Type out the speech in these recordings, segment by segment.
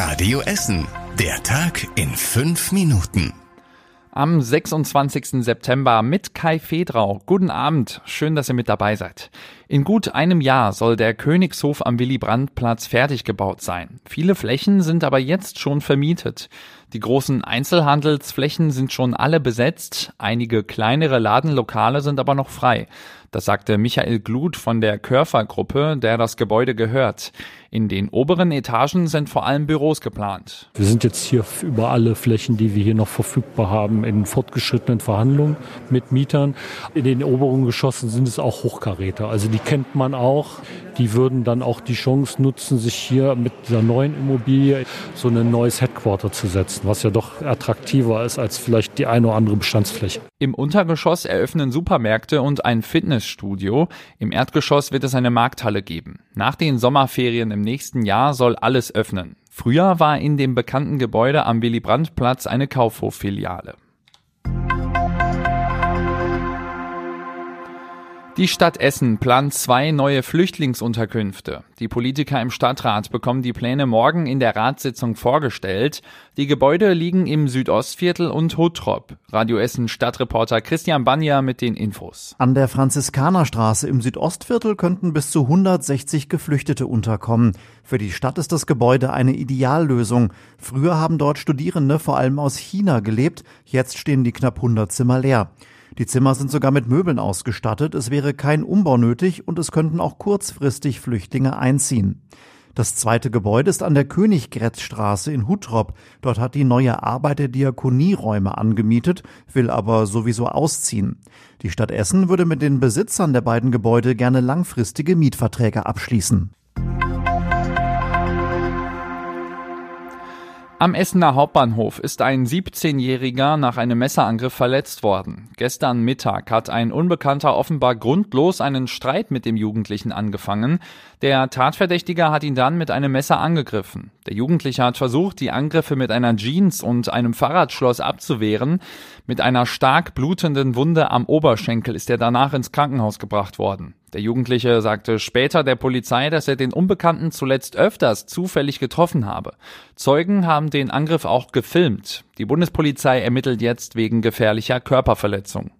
Radio Essen. Der Tag in fünf Minuten. Am 26. September mit Kai Fedrau. Guten Abend. Schön, dass ihr mit dabei seid. In gut einem Jahr soll der Königshof am Willy-Brandt-Platz fertig gebaut sein. Viele Flächen sind aber jetzt schon vermietet. Die großen Einzelhandelsflächen sind schon alle besetzt. Einige kleinere Ladenlokale sind aber noch frei. Das sagte Michael Glut von der Körfer-Gruppe, der das Gebäude gehört. In den oberen Etagen sind vor allem Büros geplant. Wir sind jetzt hier über alle Flächen, die wir hier noch verfügbar haben, in fortgeschrittenen Verhandlungen mit Mietern. In den oberen Geschossen sind es auch Hochkaräter. Also die kennt man auch. Die würden dann auch die Chance nutzen, sich hier mit dieser neuen Immobilie so ein neues Headquarter zu setzen, was ja doch attraktiver ist als vielleicht die eine oder andere Bestandsfläche. Im Untergeschoss eröffnen Supermärkte und ein Fitnessstudio. Im Erdgeschoss wird es eine Markthalle geben. Nach den Sommerferien im nächsten Jahr soll alles öffnen. Früher war in dem bekannten Gebäude am Willy-Brandt-Platz eine Kaufhof-Filiale. Die Stadt Essen plant zwei neue Flüchtlingsunterkünfte. Die Politiker im Stadtrat bekommen die Pläne morgen in der Ratssitzung vorgestellt. Die Gebäude liegen im Südostviertel und Huttrop. Radio Essen Stadtreporter Christian Banja mit den Infos. An der Franziskanerstraße im Südostviertel könnten bis zu 160 Geflüchtete unterkommen. Für die Stadt ist das Gebäude eine Ideallösung. Früher haben dort Studierende vor allem aus China gelebt. Jetzt stehen die knapp 100 Zimmer leer. Die Zimmer sind sogar mit Möbeln ausgestattet, es wäre kein Umbau nötig und es könnten auch kurzfristig Flüchtlinge einziehen. Das zweite Gebäude ist an der Königgrätzstraße in Huttrop. Dort hat die neue Arbeiter Diakonie Räume angemietet, will aber sowieso ausziehen. Die Stadt Essen würde mit den Besitzern der beiden Gebäude gerne langfristige Mietverträge abschließen. Am Essener Hauptbahnhof ist ein 17-Jähriger nach einem Messerangriff verletzt worden. Gestern Mittag hat ein Unbekannter offenbar grundlos einen Streit mit dem Jugendlichen angefangen. Der Tatverdächtige hat ihn dann mit einem Messer angegriffen. Der Jugendliche hat versucht, die Angriffe mit einer Jeans und einem Fahrradschloss abzuwehren. Mit einer stark blutenden Wunde am Oberschenkel ist er danach ins Krankenhaus gebracht worden. Der Jugendliche sagte später der Polizei, dass er den Unbekannten zuletzt öfters zufällig getroffen habe. Zeugen haben den Angriff auch gefilmt. Die Bundespolizei ermittelt jetzt wegen gefährlicher Körperverletzung.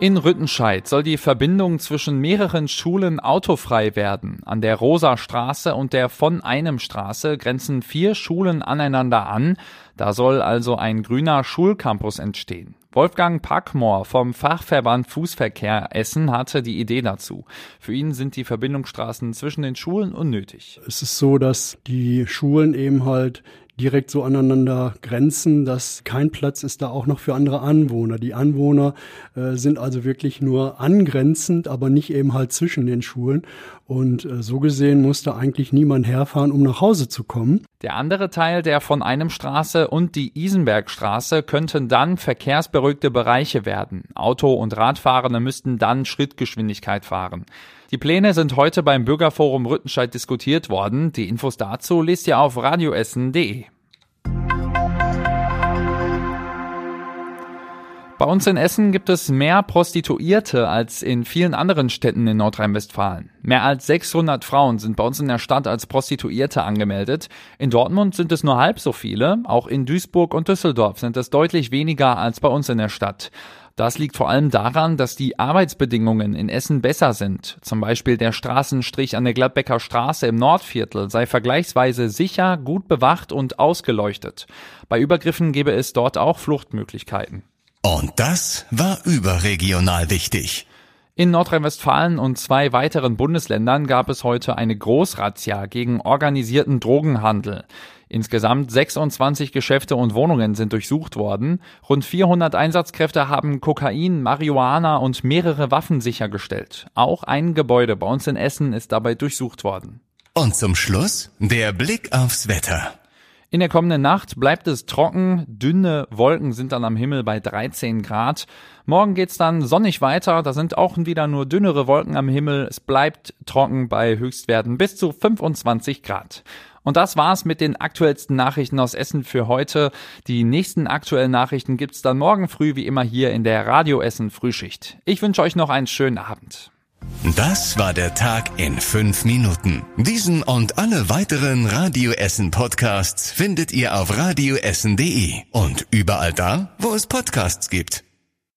In Rüttenscheid soll die Verbindung zwischen mehreren Schulen autofrei werden. An der Rosa Straße und der von einem Straße grenzen vier Schulen aneinander an. Da soll also ein grüner Schulcampus entstehen. Wolfgang Packmoor vom Fachverband Fußverkehr Essen hatte die Idee dazu. Für ihn sind die Verbindungsstraßen zwischen den Schulen unnötig. Es ist so, dass die Schulen eben halt direkt so aneinander grenzen, dass kein Platz ist da auch noch für andere Anwohner. Die Anwohner äh, sind also wirklich nur angrenzend, aber nicht eben halt zwischen den Schulen. Und äh, so gesehen muss da eigentlich niemand herfahren, um nach Hause zu kommen. Der andere Teil der von einem Straße und die Isenbergstraße könnten dann verkehrsberuhigte Bereiche werden. Auto- und Radfahrende müssten dann Schrittgeschwindigkeit fahren. Die Pläne sind heute beim Bürgerforum Rüttenscheid diskutiert worden. Die Infos dazu lest ihr auf radioessen.de. Bei uns in Essen gibt es mehr Prostituierte als in vielen anderen Städten in Nordrhein-Westfalen. Mehr als 600 Frauen sind bei uns in der Stadt als Prostituierte angemeldet. In Dortmund sind es nur halb so viele. Auch in Duisburg und Düsseldorf sind es deutlich weniger als bei uns in der Stadt. Das liegt vor allem daran, dass die Arbeitsbedingungen in Essen besser sind. Zum Beispiel der Straßenstrich an der Gladbecker Straße im Nordviertel sei vergleichsweise sicher, gut bewacht und ausgeleuchtet. Bei Übergriffen gäbe es dort auch Fluchtmöglichkeiten. Und das war überregional wichtig. In Nordrhein-Westfalen und zwei weiteren Bundesländern gab es heute eine Großrazzia gegen organisierten Drogenhandel. Insgesamt 26 Geschäfte und Wohnungen sind durchsucht worden. Rund 400 Einsatzkräfte haben Kokain, Marihuana und mehrere Waffen sichergestellt. Auch ein Gebäude bei uns in Essen ist dabei durchsucht worden. Und zum Schluss der Blick aufs Wetter. In der kommenden Nacht bleibt es trocken, dünne Wolken sind dann am Himmel bei 13 Grad. Morgen geht's dann sonnig weiter, da sind auch wieder nur dünnere Wolken am Himmel. Es bleibt trocken bei Höchstwerten bis zu 25 Grad. Und das war's mit den aktuellsten Nachrichten aus Essen für heute. Die nächsten aktuellen Nachrichten gibt's dann morgen früh wie immer hier in der Radio Essen Frühschicht. Ich wünsche euch noch einen schönen Abend. Das war der Tag in fünf Minuten. Diesen und alle weiteren Radio Essen Podcasts findet ihr auf radioessen.de und überall da, wo es Podcasts gibt.